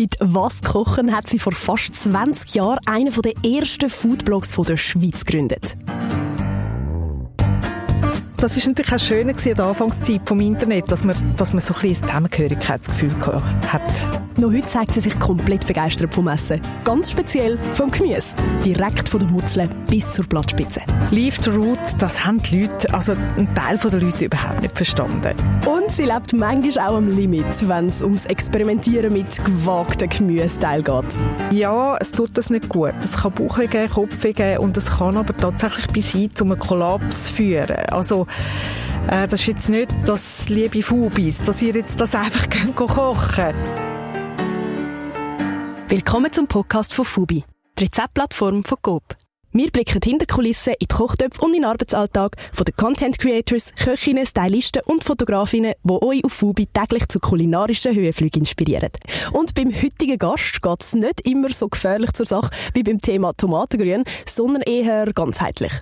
Mit «Was kochen» hat sie vor fast 20 Jahren einen der ersten Foodblogs der Schweiz gegründet. Das ist natürlich auch schön in der Anfangszeit vom Internet, dass man, dass man so ein bisschen ein Zusammengehörigkeitsgefühl hat. Noch heute zeigt sie sich komplett begeistert vom Essen. Ganz speziell vom Gemüse. Direkt von den Wurzeln bis zur Blattspitze. Leave the root, das haben die Leute, also ein Teil der Leute überhaupt nicht verstanden. Und sie lebt manchmal auch am Limit, wenn es ums Experimentieren mit gewagten Gemüseteilen geht. Ja, es tut das nicht gut. Es kann Bauchweh geben, Kopfweh geben und es kann aber tatsächlich bis hin zu einem Kollaps führen. Also äh, das ist jetzt nicht das liebe Fubis, dass ihr jetzt das einfach kochen Willkommen zum Podcast von Fubi, die Rezeptplattform von Coop. Wir blicken hinter Kulissen in die Kochtöpfe und in den Arbeitsalltag von den Content Creators, Köchinnen, Stylisten und Fotografinnen, die euch auf Fubi täglich zu kulinarischen Höhenflügen inspirieren. Und beim heutigen Gast geht es nicht immer so gefährlich zur Sache wie beim Thema Tomatengrün, sondern eher ganzheitlich.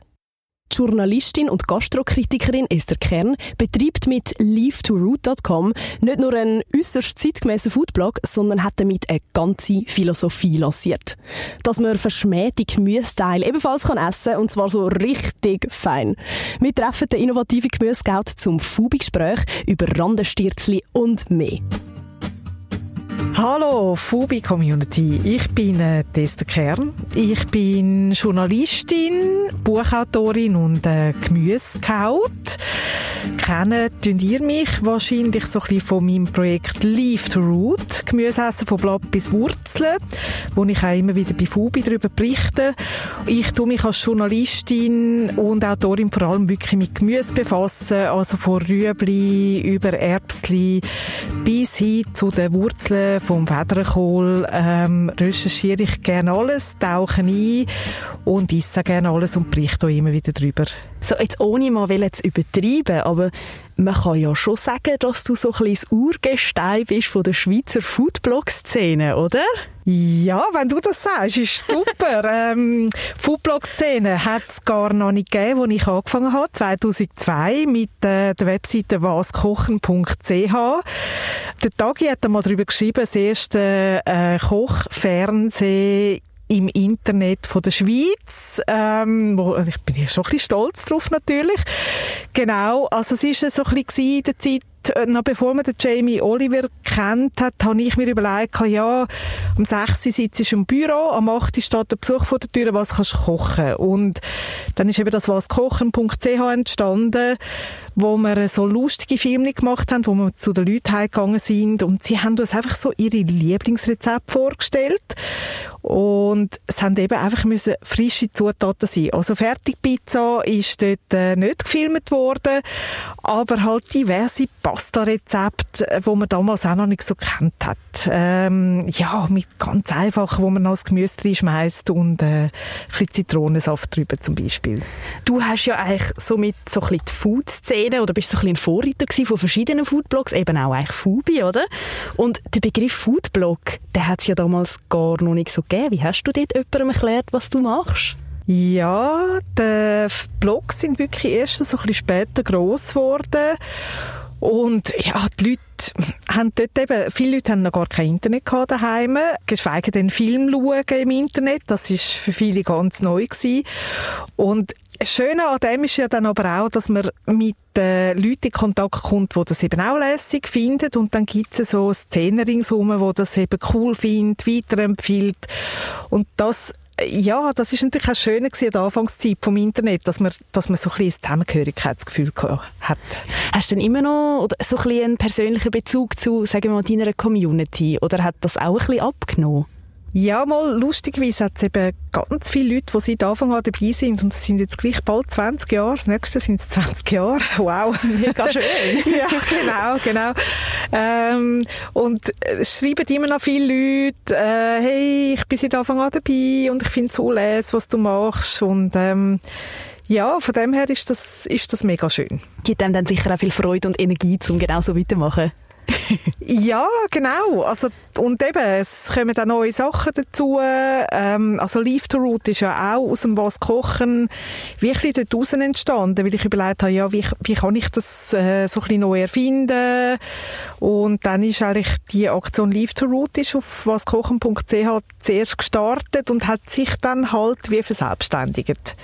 Journalistin und Gastrokritikerin Esther Kern betreibt mit leave2root.com nicht nur einen äußerst zeitgemäßen Foodblog, sondern hat damit eine ganze Philosophie lanciert. Dass man verschmähte Gemüseteile ebenfalls kann essen und zwar so richtig fein. Wir treffen den innovativen Gemüsescout zum Fubi-Gespräch über Randenstirzli und mehr. Hallo Fubi Community, ich bin äh, Kern. Ich bin Journalistin, Buchautorin und äh, Gemüsescout. Kennen tun ihr mich wahrscheinlich so ein von meinem Projekt Leave to Root, Gemüseessen von Blatt bis Wurzeln, wo ich auch immer wieder bei Fubi darüber berichte. Ich tue mich als Journalistin und Autorin vor allem wirklich mit Gemüse befassen, also von Rüebli über Erbsli bis hin zu den Wurzeln vom Federkohl ähm, recherchiere ich gerne alles, tauche ein und esse gerne alles und berichte auch immer wieder darüber. So, jetzt ohne mal zu übertreiben, aber man kann ja schon sagen, dass du so ein bisschen das Urgestein bist von der Schweizer Foodblog-Szene, oder? Ja, wenn du das sagst, ist super. ähm, Foodblog-Szene hat es gar noch nicht gegeben, als ich angefangen habe, 2002, mit äh, der Webseite waskochen.ch. Der Tagi hat einmal darüber geschrieben, das erste äh, Kochfernsehen im Internet von der Schweiz. Ähm, wo, ich bin ja schon ein bisschen stolz drauf natürlich. Genau, also es ist so ein bisschen in der Zeit, äh, noch bevor man den Jamie Oliver kennt hat, habe ich mir überlegt, ja, am 6. sitzt ich im Büro, am 8. steht der Besuch vor der Tür, was kannst du kochen? Und dann ist eben das waskochen.ch entstanden, wo wir so lustige Filme gemacht haben, wo wir zu den Leuten heimgegangen sind und sie haben uns einfach so ihre Lieblingsrezepte vorgestellt und es haben eben einfach müssen frische Zutaten sein. Also Fertigpizza ist dort äh, nicht gefilmt worden, aber halt diverse Pasta-Rezepte, äh, wo man damals auch noch nicht so kennt hat. Ähm, ja, mit ganz einfach, wo man als Gemüse reinschmeißt und äh, ein bisschen Zitronensaft drüber zum Beispiel. Du hast ja eigentlich so mit so ein bisschen die Food-Szene Szene oder bist so ein, ein Vorreiter von verschiedenen Foodblogs, eben auch eigentlich Fubi, oder? Und der Begriff Foodblog, der hat es ja damals gar noch nicht so gegeben. Wie hast du dort jemandem erklärt, was du machst? Ja, die Blogs sind wirklich erst so ein bisschen später gross geworden. Und ja, die Leute haben dort eben, viele Leute haben noch gar kein Internet gehabt daheim, geschweige denn Film schauen im Internet. Das ist für viele ganz neu gewesen. Und das Schöne an dem ist ja dann aber auch, dass man mit den Leuten in Kontakt kommt, die das eben auch lässig finden und dann gibt es so Szenen ringsherum, die das eben cool findet, weiterempfiehlt und das ja, das ist natürlich auch schön in der Anfangszeit vom Internet, dass man, dass man so ein bisschen ein Zusammengehörigkeitsgefühl hat. Hast du denn immer noch so ein bisschen einen persönlichen Bezug zu, sagen wir mal, deiner Community? Oder hat das auch ein bisschen abgenommen? Ja, mal lustigerweise hat es eben ganz viele Leute, die seit Anfang an dabei sind und das sind jetzt gleich bald 20 Jahre. Das nächste sind es 20 Jahre. Wow. Mega schön. ja, genau, genau. Ähm, und es schreiben immer noch viele Leute, äh, hey, ich bin seit Anfang an dabei und ich finde es so les, was du machst und ähm, ja, von dem her ist das, ist das mega schön. Gibt einem dann sicher auch viel Freude und Energie, um genau so weiterzumachen. ja, genau. Also, und eben, es kommen auch neue Sachen dazu. Ähm, also Leave to Root ist ja auch aus dem Was kochen wirklich dort raus entstanden, weil ich überlegt habe, ja, wie, wie kann ich das äh, so ein bisschen neu erfinden? Und dann ist eigentlich die Aktion Leave to Root ist auf waskochen.ch zuerst gestartet und hat sich dann halt wie verselbstständigt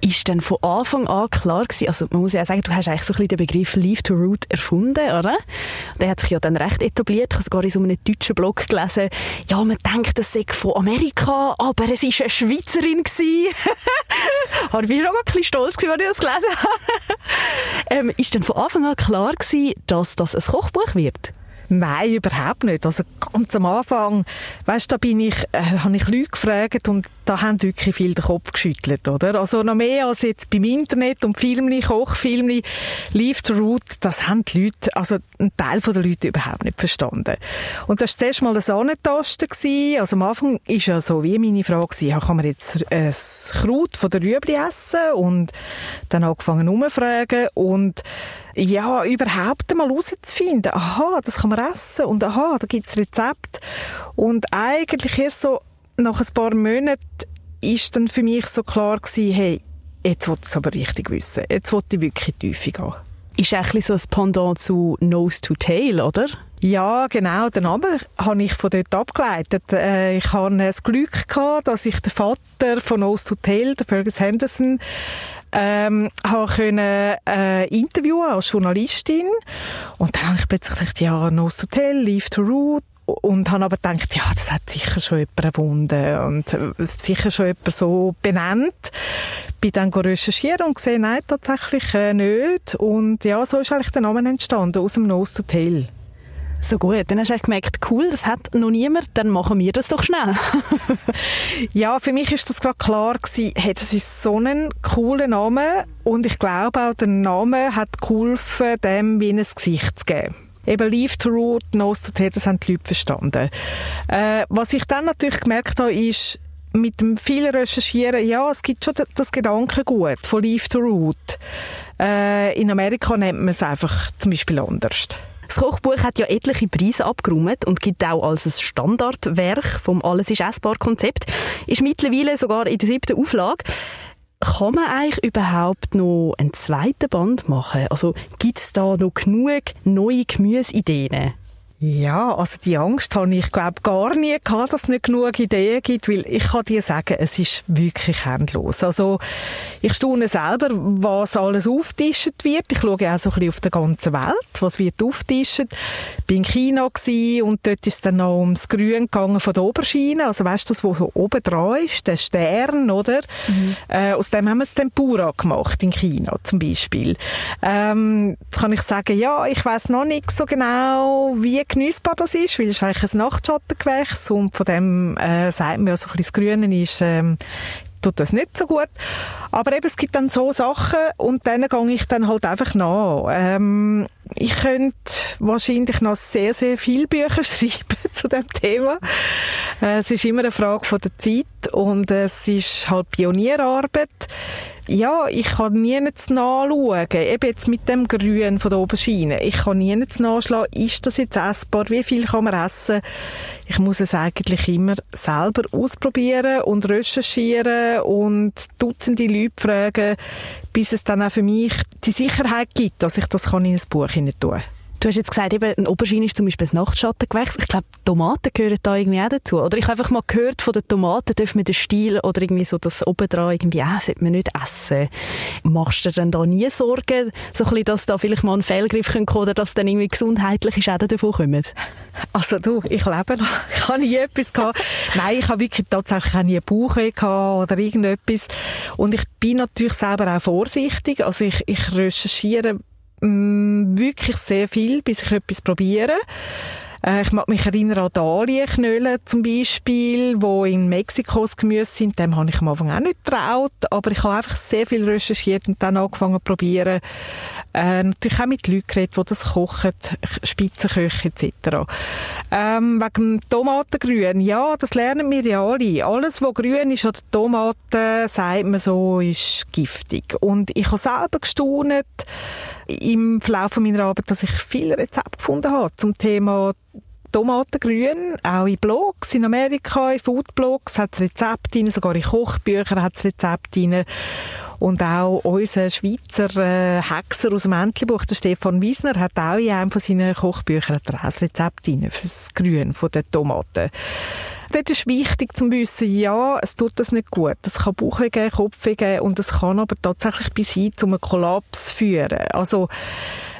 ist dann von Anfang an klar gewesen, also man muss ja sagen, du hast eigentlich so ein bisschen den Begriff Leave to Root erfunden, oder? Der hat sich ja dann recht etabliert. Ich habe sogar in so einem deutschen Blog gelesen, ja, man denkt, das sei von Amerika, aber es war eine Schweizerin gewesen. ich bin schon ein bisschen stolz gewesen, als ich das gelesen habe. ähm, ist dann von Anfang an klar gewesen, dass das ein Kochbuch wird? Nein, überhaupt nicht. Also ganz am Anfang, weißt, da bin ich, äh, habe ich Leute gefragt und da haben wirklich viel den Kopf geschüttelt, oder? Also noch mehr als jetzt beim Internet und Filmli, Kochfilmli, Leave the Root, das haben die Leute, also ein Teil der Leute überhaupt nicht verstanden. Und das war zuerst mal ein Anentasten gewesen. Also am Anfang ist ja so wie meine Frage ja, kann man jetzt ein Kraut von der Rüebli essen? Und dann angefangen umzufragen und ja, überhaupt einmal herauszufinden, aha, das kann man essen und aha, da gibt's Rezept. Und eigentlich erst so nach ein paar Monaten ist dann für mich so klar gewesen, hey, jetzt will ich es aber richtig wissen. Jetzt will ich wirklich Tiefe gehen. Ist eigentlich so ein Pendant zu Nose to Tail, oder? Ja, genau. Den Namen habe ich von dort abgeleitet. Äh, ich hatte das Glück gehabt, dass ich den Vater von Nose to Tail, der Fergus Henderson, ähm, habe können äh, interviewen als Journalistin und dann habe ich plötzlich gedacht, ja, Nose to Tell, Leave to Root und habe aber gedacht, ja, das hat sicher schon jemand erfunden und äh, sicher schon jemand so benannt. Bin dann recherchieren und gesehen, nein, tatsächlich äh, nicht. Und ja, so ist eigentlich der Name entstanden, aus dem Nose Tail. So gut, dann hast du gemerkt, cool, das hat noch niemand, dann machen wir das doch schnell. ja, für mich ist das gerade klar gewesen, hey, das ist so ein cooler Name und ich glaube auch, der Name hat geholfen, dem wie ein Gesicht zu geben. Eben Leave to Root, Nose to Tail, das haben die Leute verstanden. Äh, was ich dann natürlich gemerkt habe, ist, mit dem vielen Recherchieren, ja, es gibt schon das Gedankengut von Leave to Root. Äh, in Amerika nennt man es einfach zum Beispiel anders. Das Kochbuch hat ja etliche Preise abgeräumt und gibt auch als ein Standardwerk vom Alles ist essbar Konzept. Ist mittlerweile sogar in der siebten Auflage. Kann man eigentlich überhaupt noch einen zweiten Band machen? Also gibt es da noch genug neue Gemüseideen? Ja, also die Angst habe ich glaube gar nie gehabt, dass es nicht genug Ideen gibt, weil ich kann dir sagen, es ist wirklich endlos. Also ich staune selber, was alles auftischt wird. Ich schaue auch so ein bisschen auf der ganzen Welt, was wird auftischt. Ich war in China und dort ist es dann noch ums Grün gegangen von der Oberschiene. Also weißt du, das, was so oben dran ist, der Stern, oder? Mhm. Äh, aus dem haben wir es Tempura gemacht in China zum Beispiel. Ähm, jetzt kann ich sagen, ja, ich weiß noch nicht so genau, wie genießbar das ist, weil es ist eigentlich ein Nachtschattengewächs und von dem äh, sagt man ja so ein bisschen, das Grüne ist ähm, tut das nicht so gut. Aber eben, es gibt dann so Sachen und denen gehe ich dann halt einfach nach. Ähm, ich könnte wahrscheinlich noch sehr, sehr viele Bücher schreiben zu dem Thema. Äh, es ist immer eine Frage von der Zeit und es ist halt Pionierarbeit ja, ich kann nie nachschauen, eben jetzt mit dem Grün von der Oberschiene, ich kann nie nachschlagen, ist das jetzt essbar, wie viel kann man essen? Ich muss es eigentlich immer selber ausprobieren und recherchieren und Dutzende Leute fragen, bis es dann auch für mich die Sicherheit gibt, dass ich das in ein Buch hinein tun kann. Du hast jetzt gesagt, eben, ein Aubergine ist zum Beispiel ein Nachtschattengewächs. Ich glaube, Tomaten gehören da irgendwie auch dazu. Oder ich habe einfach mal gehört, von den Tomaten dürfen wir den Stiel oder irgendwie so das obendran irgendwie, äh, sollte man nicht essen. Machst du dir denn da nie Sorgen, so ein bisschen, dass da vielleicht mal ein Fehlgriff kommt oder dass dann irgendwie gesundheitliche Schäden davon kommen? Also du, ich lebe noch. Ich habe nie etwas gehabt. Nein, ich habe wirklich tatsächlich auch nie Bauchweh gehabt oder irgendetwas. Und ich bin natürlich selber auch vorsichtig. Also ich, ich recherchiere mm, wirklich sehr viel, bis ich etwas probiere. Äh, ich mag mich erinnern an Dahlienknölle zum Beispiel, wo in Mexiko das Gemüse sind. Dem habe ich am Anfang auch nicht getraut, aber ich habe einfach sehr viel recherchiert und dann angefangen zu probieren. Äh, natürlich auch mit Leuten geredet, die das kochen, Spitzenköche etc. Ähm, wegen Tomatengrün, ja, das lernen wir ja alle. Alles, was grün ist an den Tomaten, sagt man so, ist giftig. Und ich habe selber gestaunt, im Verlauf meiner Arbeit, dass ich viele Rezepte gefunden habe zum Thema Tomatengrün, auch in Blogs in Amerika, in Foodblogs hat es Rezepte drin, sogar in Kochbüchern hat es Rezepte drin. Und auch unser Schweizer äh, Hexer aus dem Entlebuch, der Stefan Wiesner, hat auch in einem von seinen Kochbüchern ein Rezept drin für das Grün von den Tomaten. Dort ist wichtig zu wissen, ja, es tut das nicht gut. Es kann Bauchweh geben, Kopfweh geben und es kann aber tatsächlich bis hin zu einem Kollaps führen. Also,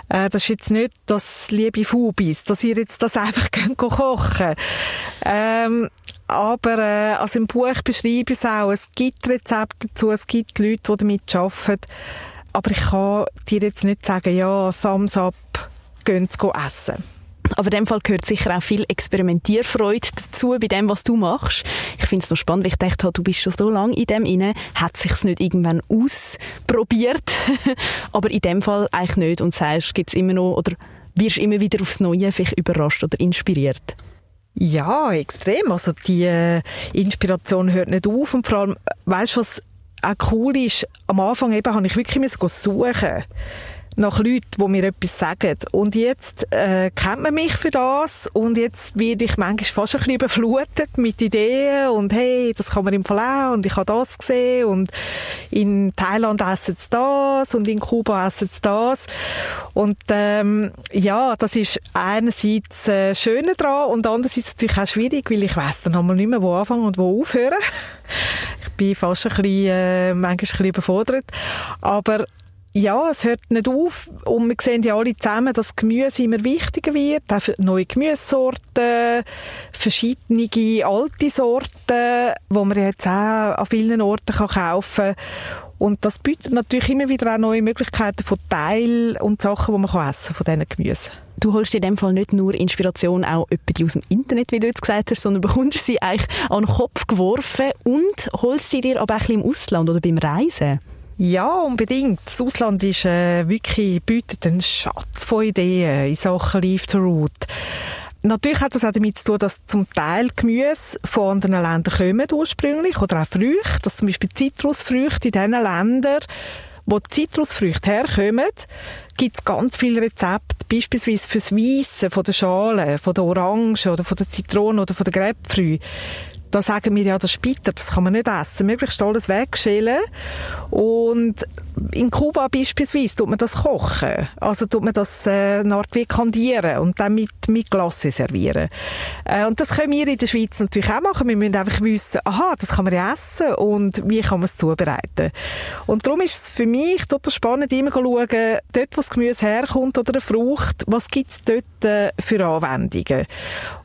äh, das ist jetzt nicht das liebe Fubis, dass ihr jetzt das einfach könnt kochen. Ähm, aber äh, also im Buch beschreibe ich es auch, es gibt Rezepte dazu, es gibt Leute, die damit arbeiten, aber ich kann dir jetzt nicht sagen, ja, Thumbs up, gehen zu essen. Aber in dem Fall gehört sicher auch viel Experimentierfreude dazu bei dem, was du machst. Ich finde es noch spannend, weil ich dachte, du bist schon so lange in dem inne, hat sich's nicht irgendwann ausprobiert, aber in dem Fall eigentlich nicht und sagst, gibt's immer noch oder wirst immer wieder aufs Neue vielleicht überrascht oder inspiriert? Ja, extrem. Also die äh, Inspiration hört nicht auf und vor allem, weißt du, was auch cool ist, am Anfang eben habe ich wirklich suchen nach Leuten, die mir etwas sagen. Und jetzt äh, kennt man mich für das und jetzt werde ich manchmal fast ein bisschen überflutet mit Ideen und hey, das kann man im auch und ich habe das gesehen und in Thailand essen sie das und in Kuba essen sie das. Und ähm, ja, das ist einerseits äh, schön dran und andererseits natürlich auch schwierig, weil ich weiß dann einmal nicht mehr, wo anfangen und wo aufhören. ich bin fast ein bisschen, äh, manchmal ein bisschen überfordert. Aber ja, es hört nicht auf und wir sehen ja alle zusammen, dass Gemüse immer wichtiger wird, auch neue Gemüsesorten, verschiedene alte Sorten, wo man jetzt auch an vielen Orten kaufen kann. Und das bietet natürlich immer wieder auch neue Möglichkeiten von Teil und Sachen, die man kann essen von diesen Gemüsen. Du holst in dem Fall nicht nur Inspiration auch die aus dem Internet, wie du jetzt gesagt hast, sondern bekommst sie eigentlich an den Kopf geworfen und holst sie dir aber auch ein bisschen im Ausland oder beim Reisen. Ja, unbedingt. Das Ausland ist äh, wirklich, bietet einen Schatz von Ideen in Sachen Leave to Root. Natürlich hat das auch damit zu tun, dass zum Teil Gemüse von anderen Ländern kommen ursprünglich oder auch Früchte, dass zum Beispiel Zitrusfrüchte in diesen Ländern, wo die Zitrusfrüchte herkommen, gibt es ganz viele Rezepte, beispielsweise fürs Weissen von der Schale, von der Orange oder von der Zitrone oder von der Grapefruit da sagen wir ja, das ist bitter, das kann man nicht essen. Möglichst alles wegschälen. Und in Kuba beispielsweise tut man das kochen. Also tut man das äh, wie kandieren und dann mit, mit Glasse servieren. Äh, und das können wir in der Schweiz natürlich auch machen. Wir müssen einfach wissen, aha, das kann man ja essen und wie kann man es zubereiten. Und darum ist es für mich total spannend, immer zu schauen, dort, wo das Gemüse herkommt oder eine Frucht, was gibt es dort äh, für Anwendungen.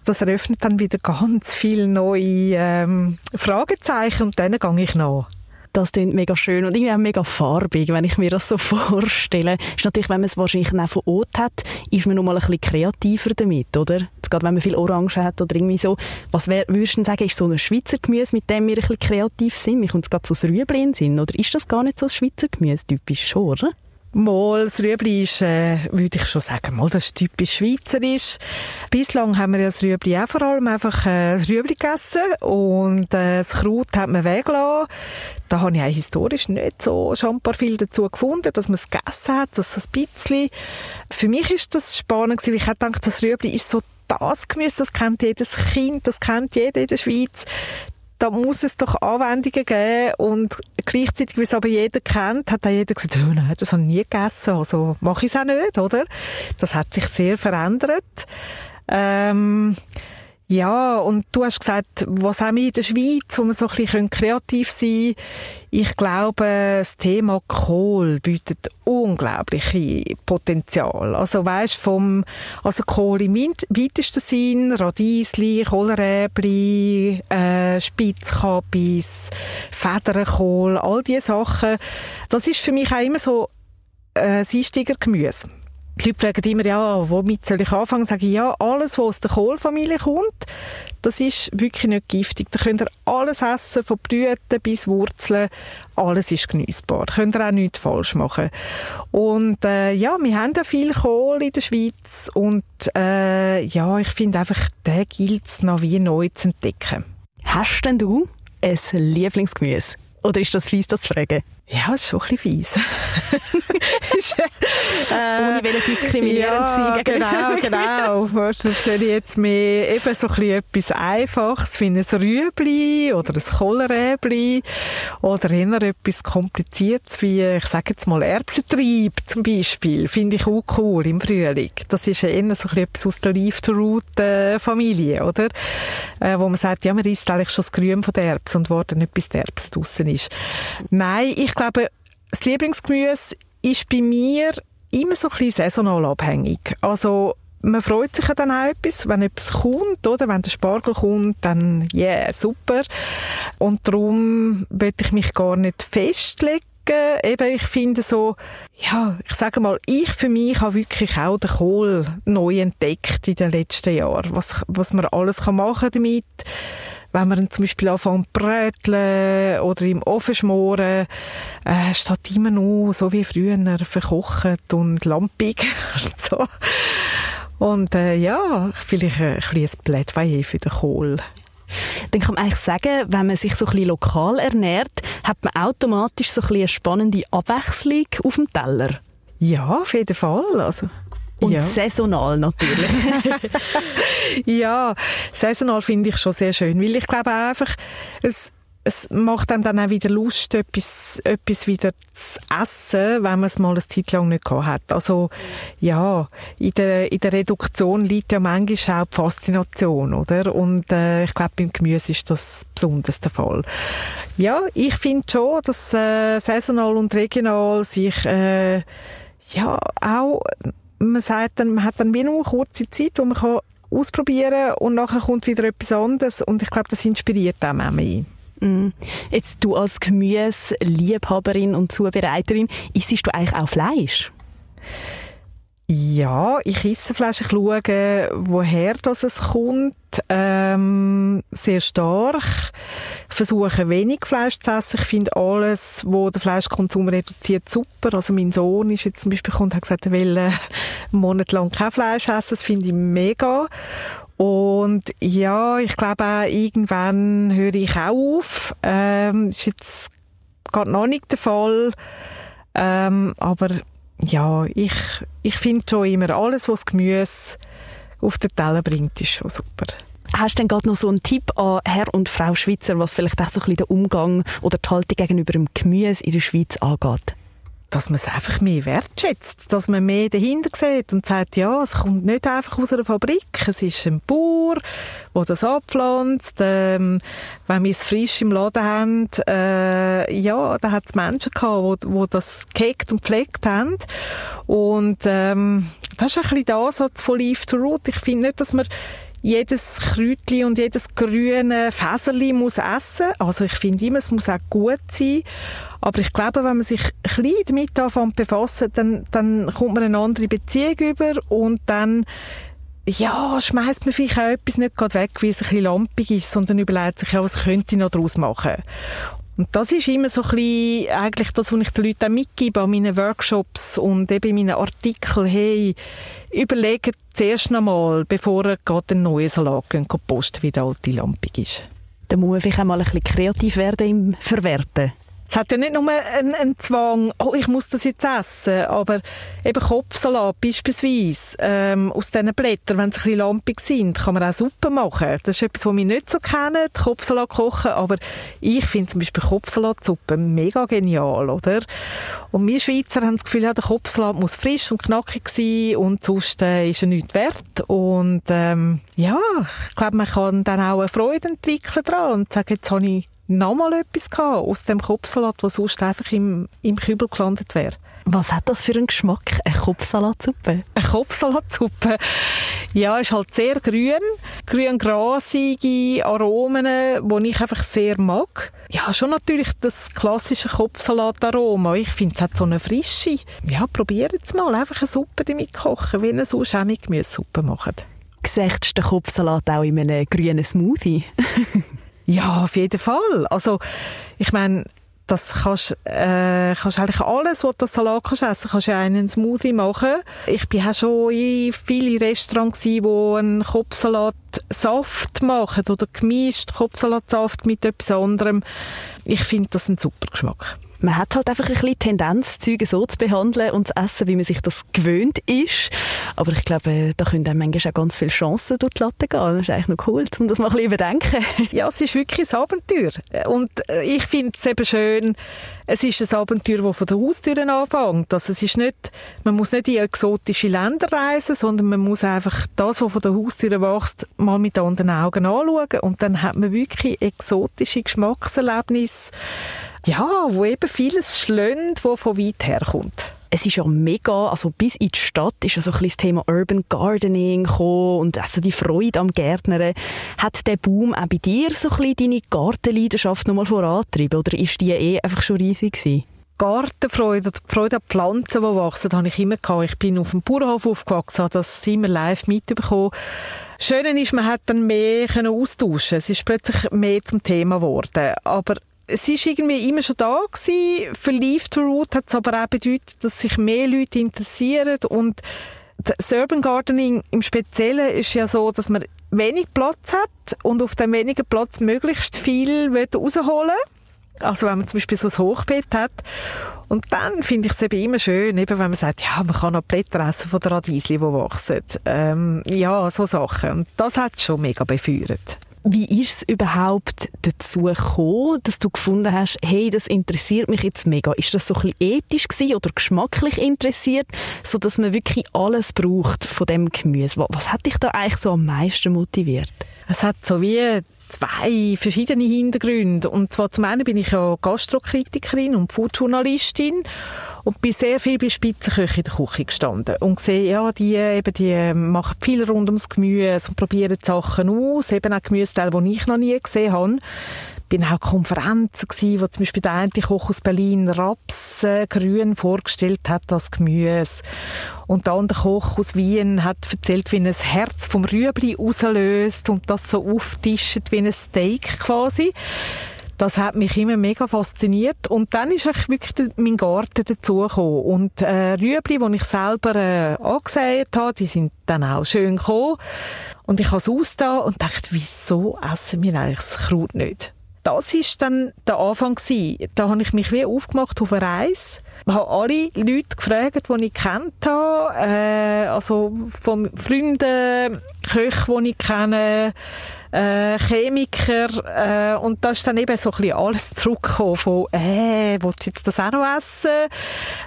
Das eröffnet dann wieder ganz viele neue ähm, Fragezeichen und dann gehe ich nach. Das klingt mega schön und irgendwie auch mega farbig, wenn ich mir das so vorstelle. Ist natürlich, wenn man es wahrscheinlich auch von Ort hat, ist man noch mal ein bisschen kreativer damit, oder? Jetzt gerade wenn man viel Orange hat oder irgendwie so. Was wär, würdest du sagen, ist so ein Schweizer Gemüse, mit dem wir ein bisschen kreativ sind? Mir kommt gerade so das Rüebli in Sinn, oder ist das gar nicht so ein Schweizer Gemüse typisch schon, oder? Mal, das Rüebli ist, äh, würde ich schon sagen, mal, das ist typisch schweizerisch. Bislang haben wir ja das Rüebli auch vor allem einfach äh, das Rüebli gegessen und äh, das Kraut hat man weggelassen. Da habe ich auch historisch nicht so schambar viel dazu gefunden, dass man es gegessen hat, dass es ein bisschen... Für mich ist das spannend gewesen, weil ich habe gedacht, das Rüebli ist so das Gemüse, das kennt jedes Kind, das kennt jeder in der Schweiz da muss es doch Anwendungen geben und gleichzeitig, wie es aber jeder kennt, hat auch jeder gesagt, oh nein, das habe ich nie gegessen, also mache ich es auch nicht, oder? Das hat sich sehr verändert. Ähm, ja, und du hast gesagt, was haben wir in der Schweiz, wo wir so ein bisschen kreativ sein können. Ich glaube, das Thema Kohl bietet unglaubliche Potenzial. Also weißt vom, also Kohl im weitesten Sinn, Radiesli, Kohlräbli, äh, Spitzkabis, Federkohl, all diese Sachen. Das ist für mich auch immer so äh, Einsteigergemüse. Die Leute fragen immer, ja, womit soll ich anfangen? Sage ich, ja, alles, was aus der Kohlfamilie kommt, das ist wirklich nicht giftig. Da könnt ihr alles essen, von Blüten bis Wurzeln. Alles ist genießbar. Da könnt ihr auch nichts falsch machen. Und äh, ja, wir haben ja viel Kohl in der Schweiz und äh, ja, ich finde einfach, den gilt es noch wie neu zu entdecken. Hast denn du ein Lieblingsgemüse? Oder ist das fies, das zu fragen? Ja, ist schon ein bisschen fies. äh, Ohne wollen diskriminierend ja, sein. genau, genau. Was soll ich jetzt mehr eben so ein bisschen etwas Einfaches finden? Ein Rüebli oder ein Kohlräbli oder eher etwas Kompliziertes wie, ich sage jetzt mal, Erbsentrieb zum Beispiel. Finde ich auch cool im Frühling. Das ist eher so ein bisschen etwas aus der Leaf-to-Root-Familie, oder? Äh, wo man sagt, ja, man isst eigentlich schon das Grün von der Erbse und wo dann etwas der Erbse draussen ist. Nein, ich glaube, das Lieblingsgemüse ist bei mir immer so ein bisschen saisonal abhängig. Also, man freut sich ja dann auch etwas, wenn etwas kommt, oder? Wenn der Spargel kommt, dann, yeah, super. Und darum will ich mich gar nicht festlegen. Eben, ich finde so, ja, ich sage mal, ich für mich habe wirklich auch den Kohl neu entdeckt in den letzten Jahren. Was, was man alles machen kann damit wenn man zum Beispiel anfängt bröteln oder im Ofen schmoren, äh, steht immer noch so wie früher verkocht und lampig und so. Und äh, ja, vielleicht ein, ein, ein Plädoyer für den Kohl. Dann kann man eigentlich sagen, wenn man sich so ein bisschen lokal ernährt, hat man automatisch so ein bisschen eine spannende Abwechslung auf dem Teller. Ja, auf jeden Fall. Also, und ja. saisonal natürlich. ja, saisonal finde ich schon sehr schön, weil ich glaube einfach, es, es macht einem dann auch wieder Lust, etwas, etwas wieder zu essen, wenn man es mal eine Zeit lang nicht gehabt hat. Also, ja, in der, in der Reduktion liegt ja manchmal auch die Faszination, oder? Und äh, ich glaube, beim Gemüse ist das besonders der Fall. Ja, ich finde schon, dass äh, saisonal und regional sich äh, ja auch man sagt dann, man hat dann wie nur kurze Zeit, wo man kann ausprobieren und nachher kommt wieder etwas anderes und ich glaube, das inspiriert auch mehr. Mm. Jetzt du als Gemüse-Liebhaberin und Zubereiterin, isst du eigentlich auch Fleisch? Ja, ich esse Fleisch. Ich schaue, woher das es kommt. Ähm, sehr stark. Ich versuche wenig Fleisch zu essen. Ich finde alles, wo der Fleischkonsum reduziert, super. Also mein Sohn ist jetzt zum Beispiel gekommen hat gesagt, er will äh, einen Monat lang kein Fleisch essen. Das finde ich mega. Und ja, ich glaube auch, irgendwann höre ich auch auf. Ähm, ist jetzt gerade noch nicht der Fall. Ähm, aber ja, ich, ich finde schon immer, alles, was Gemüse auf den Teller bringt, ist schon super. Hast du denn gerade noch so einen Tipp an Herr und Frau Schweizer, was vielleicht auch so ein bisschen den Umgang oder die Haltung gegenüber dem Gemüse in der Schweiz angeht? Dass man es einfach mehr wertschätzt, dass man mehr dahinter sieht und sagt, ja, es kommt nicht einfach aus einer Fabrik, es ist ein Bauer, der das abpflanzt, ähm, wenn wir es frisch im Laden haben, äh, ja, da hat es Menschen gehabt, die, das gehegt und pflegt haben und ähm, das ist ein bisschen der Ansatz von Leaf to Root. Ich finde nicht, dass man jedes Kräutli und jedes grüne Fäserli muss essen. Also ich finde immer, es muss auch gut sein. Aber ich glaube, wenn man sich ein bisschen damit anfängt befassen, dann, dann kommt man eine andere Beziehung über und dann ja, schmeißt man vielleicht auch etwas nicht gerade weg, weil es ein bisschen lampig ist, sondern überlegt sich, ja, was könnte ich noch daraus machen. Und das ist immer so ein bisschen eigentlich das, was ich den Leuten auch mitgebe an meinen Workshops und eben in meinen Artikeln. Hey, überlegt zuerst einmal, bevor ihr gerade einen neuen Salat posten, wie der alte lampig ist. Da muss vielleicht auch mal ein bisschen kreativ werden im Verwerten. Es hat ja nicht nur einen, einen, Zwang, oh, ich muss das jetzt essen, aber eben Kopfsalat beispielsweise, ähm, aus diesen Blättern, wenn sie ein bisschen lampig sind, kann man auch Suppe machen. Das ist etwas, was wir nicht so kennen, Kopfsalat kochen, aber ich finde zum Beispiel Kopfsalatsuppe mega genial, oder? Und wir Schweizer haben das Gefühl, ja, der Kopfsalat muss frisch und knackig sein und sonst äh, ist er nichts wert. Und ähm, ja, ich glaube, man kann dann auch eine Freude entwickeln daran und sagen, jetzt habe ich nochmal etwas gehabt aus dem Kopfsalat, der sonst einfach im, im Kübel gelandet wäre. Was hat das für einen Geschmack, eine Kopfsalatsuppe? Eine Kopfsalatsuppe, ja, ist halt sehr grün, grün-grasige Aromen, die ich einfach sehr mag. Ja, schon natürlich das klassische Kopfsalataroma. Ich finde, es hat so eine Frische. Ja, probiert es mal, einfach eine Suppe damit kochen, wie eine sonst auch mit Gemüsesuppe machen. Siehst du den Kopfsalat auch in einem grünen Smoothie? ja, auf jeden Fall. Also, ich meine, das kannst, äh, kannst eigentlich alles, was du Salat kannst essen, kannst du einen Smoothie machen. Ich bin auch schon in vielen Restaurants gewesen, wo einen Kopfsalatsaft machen oder gemischt Kopfsalatsaft mit etwas anderem. Ich finde das ein super Geschmack man hat halt einfach ein bisschen Tendenz, Züge so zu behandeln und zu essen, wie man sich das gewöhnt ist. Aber ich glaube, da können dann manchmal auch ganz viele Chancen durch die Latte gehen. Das ist eigentlich noch cool, um das mal ein bisschen überdenken. Ja, es ist wirklich ein Abenteuer. Und äh, ich finde es eben schön, es ist ein Abenteuer, das von den Haustüren anfängt. Also es ist nicht, man muss nicht in exotische Länder reisen, sondern man muss einfach das, was von den Haustüren wächst, mal mit anderen Augen anschauen. Und dann hat man wirklich exotische Geschmackserlebnisse ja, wo eben vieles schlönt, wo von weit her kommt. Es ist ja mega, also bis in die Stadt ist ja so ein bisschen das Thema Urban Gardening gekommen und also die Freude am Gärtnern. Hat der Boom auch bei dir so ein bisschen deine Gartenleidenschaft nochmal vorantrieben oder ist die eh einfach schon riesig gewesen? Gartenfreude oder die Freude an Pflanzen, die wachsen, habe ich immer gehabt. Ich bin auf dem Bauernhof aufgewachsen, habe das immer live mitbekommen. Schön ist, man hat dann mehr austauschen Es ist plötzlich mehr zum Thema geworden. Aber es ist irgendwie immer schon da gewesen. Für Leave to Root hat es aber auch bedeutet, dass sich mehr Leute interessieren und das Urban Gardening im Speziellen ist ja so, dass man wenig Platz hat und auf dem wenigen Platz möglichst viel rausholen will. Also wenn man zum Beispiel so ein Hochbeet hat. Und dann finde ich es eben immer schön, eben wenn man sagt, ja, man kann auch Blätter essen von der Radiesli, die wachsen. Ähm, ja, so Sachen. Und das hat schon mega befeuert. Wie ist es überhaupt dazu gekommen, dass du gefunden hast, hey, das interessiert mich jetzt mega? Ist das so ein bisschen ethisch gewesen oder geschmacklich interessiert, so dass man wirklich alles braucht von dem Gemüse? Was hat dich da eigentlich so am meisten motiviert? Es hat so wie zwei verschiedene Hintergründe. Und zwar zum einen bin ich ja Gastrokritikerin und Foodjournalistin und bin sehr viel bei Spitzenköchen in der Küche gestanden und gesehen, ja, die, eben, die machen viel rund ums Gemüse und probieren Sachen aus, eben auch Gemüseteile, die ich noch nie gesehen habe. Bin auch Konferenzen gewesen, wo zum Beispiel der eine Koch aus Berlin Raps äh, grün vorgestellt hat als Gemüse. Und der andere Koch aus Wien hat erzählt, wie ein Herz vom Rüebli auslöst und das so auftischt wie ein Steak quasi das hat mich immer mega fasziniert. Und dann ist eigentlich wirklich mein Garten dazugekommen. Und äh, Rüebli, die ich selber äh, angesät habe, die sind dann auch schön gekommen. Und ich habe es ausgetan und dachte, wieso essen wir eigentlich das Kraut nicht? Das war dann der Anfang gewesen. Da habe ich mich wie aufgemacht auf eine Reise. Ich habe alle Leute gefragt, die ich kennt habe, äh, also von Freunden, Köchen, die ich kenne, äh, Chemiker äh, und da ist dann eben so ein bisschen alles zurückgekommen von äh, willst du jetzt das auch noch essen?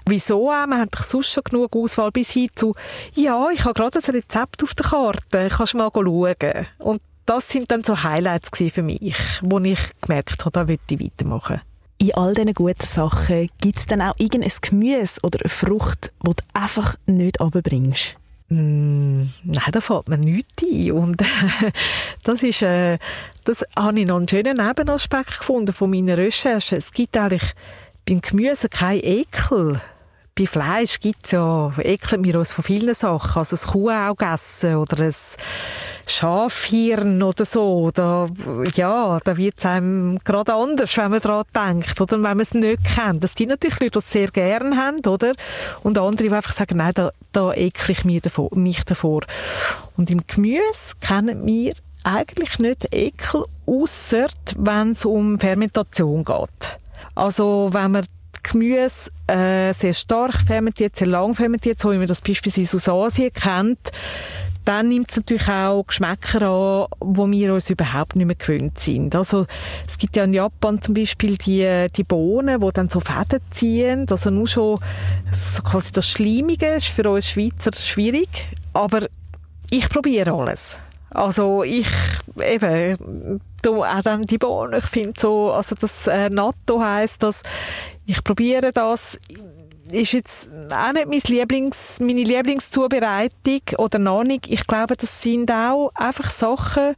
Wieso auch? Man hat doch sonst schon genug Auswahl bis hin zu ja, ich habe gerade ein Rezept auf der Karte, kannst du mal schauen. Und das sind dann so Highlights für mich, wo ich gemerkt habe, da will ich weitermachen. In all diesen guten Sachen gibt es dann auch irgendein Gemüse oder eine Frucht, das du einfach nicht runterbringst? Mm, nein, da fällt mir nichts ein. Und das ist, äh, das habe ich noch einen schönen Nebenaspekt gefunden von meiner Recherche. Es gibt eigentlich beim Gemüse keinen Ekel bei Fleisch gibt's ja, ekelt wir uns von vielen Sachen. Also ein Kuhauge essen oder ein Schafhirn oder so. Da, ja, da wird's einem gerade anders, wenn man daran denkt. Oder wenn man es nicht kennt. Es gibt natürlich Leute, die es sehr gerne haben, oder? Und andere, die einfach sagen, nein, da, da ekle ich mich davor, mich davor. Und im Gemüse kennen wir eigentlich nicht Ekel, ausser wenn es um Fermentation geht. Also, wenn man Gemüse äh, sehr stark fermentiert, sehr lang fermentiert, so wie man das beispielsweise aus Asien kennt, dann nimmt es natürlich auch Geschmäcker an, wo wir uns überhaupt nicht mehr gewöhnt sind. Also es gibt ja in Japan zum Beispiel die, die Bohnen, die dann so Fäden ziehen. Also nur schon so quasi das Schleimige ist für uns Schweizer schwierig. Aber ich probiere alles. Also ich eben du, auch dann die Bohnen, ich finde so, also das äh, Natto heisst, dass ich probiere das ist jetzt auch nicht mein Lieblings, meine Lieblingszubereitung oder nicht. Ich glaube, das sind auch einfach Sachen,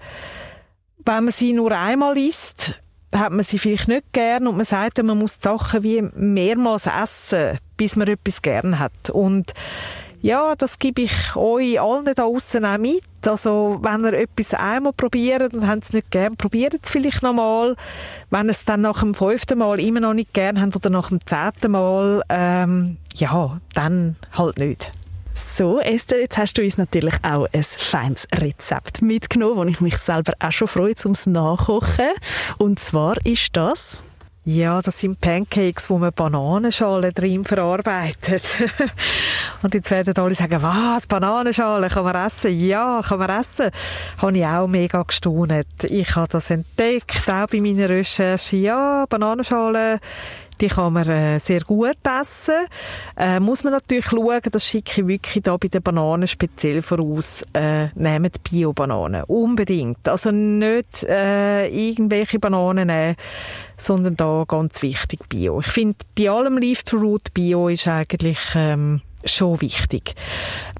wenn man sie nur einmal isst, hat man sie vielleicht nicht gern und man sagt, man muss die Sachen wie mehrmals essen, bis man etwas gern hat. Und ja, das gebe ich euch allen da draußen auch mit. Also, wenn ihr etwas einmal probiert und habt es nicht gern, probiert es vielleicht nochmal. Wenn ihr es dann nach dem fünften Mal immer noch nicht gern habt oder nach dem zehnten Mal, ähm, ja, dann halt nicht. So, Esther, jetzt hast du uns natürlich auch ein feines Rezept mitgenommen, wo ich mich selber auch schon freue zum Nachkochen. Und zwar ist das... Ja, das sind Pancakes, wo man Bananenschalen drin verarbeitet. und jetzt werden alle sagen, was, Bananenschalen, kann man essen? Ja, kann man essen. Habe ich auch mega gestaunt. Ich habe das entdeckt, auch bei meiner Recherche. Ja, Bananenschalen die kann man äh, sehr gut essen. Äh, muss man natürlich schauen, das schicke ich wirklich da bei den Bananen speziell voraus, äh, nehmt Bio-Bananen. Unbedingt. Also nicht äh, irgendwelche Bananen nehmen, sondern da ganz wichtig Bio. Ich finde, bei allem Leaf to Root Bio ist eigentlich ähm, schon wichtig.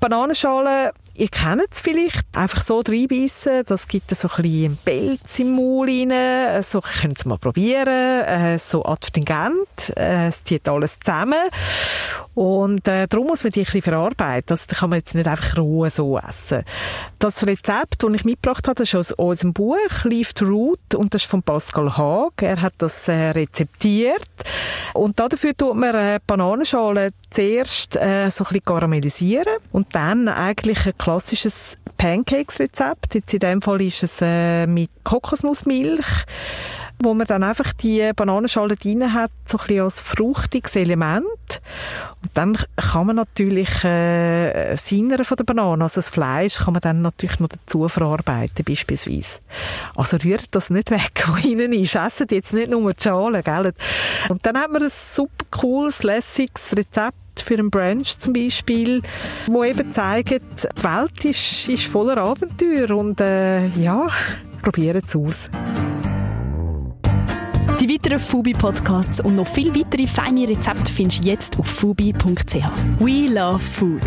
Bananenschalen Ihr kennt es vielleicht. Einfach so reinbeissen. Das gibt so ein bisschen Pelz im Maul rein. So könnt ihr mal probieren. Äh, so advingent. Äh, es zieht alles zusammen. Und äh, darum muss man die ein bisschen verarbeiten. Also, da kann man jetzt nicht einfach roh so essen. Das Rezept, das ich mitgebracht habe, ist aus unserem Buch Leaf to Root und das ist von Pascal Haag. Er hat das äh, rezeptiert. Und dafür tut man äh, Bananenschalen zuerst äh, so ein bisschen karamellisieren und dann eigentlich ein klassisches Pancakes-Rezept. Jetzt in dem Fall ist es äh, mit Kokosnussmilch wo man dann einfach die Bananenschale drin hat, so ein bisschen als fruchtiges Element. Und dann kann man natürlich äh, das Innere von der Banane, also das Fleisch, kann man dann natürlich noch dazu verarbeiten, beispielsweise. Also rührt das nicht weg, was innen ist. Essen jetzt nicht nur die Schale, gell? Und dann hat man ein super cooles, lässiges Rezept für einen Brunch zum Beispiel, wo eben zeigt, die Welt ist, ist voller Abenteuer und äh, ja, probieren es aus. Die weiteren Fubi-Podcasts und noch viel weitere feine Rezepte findest du jetzt auf fubi.ch. We love food.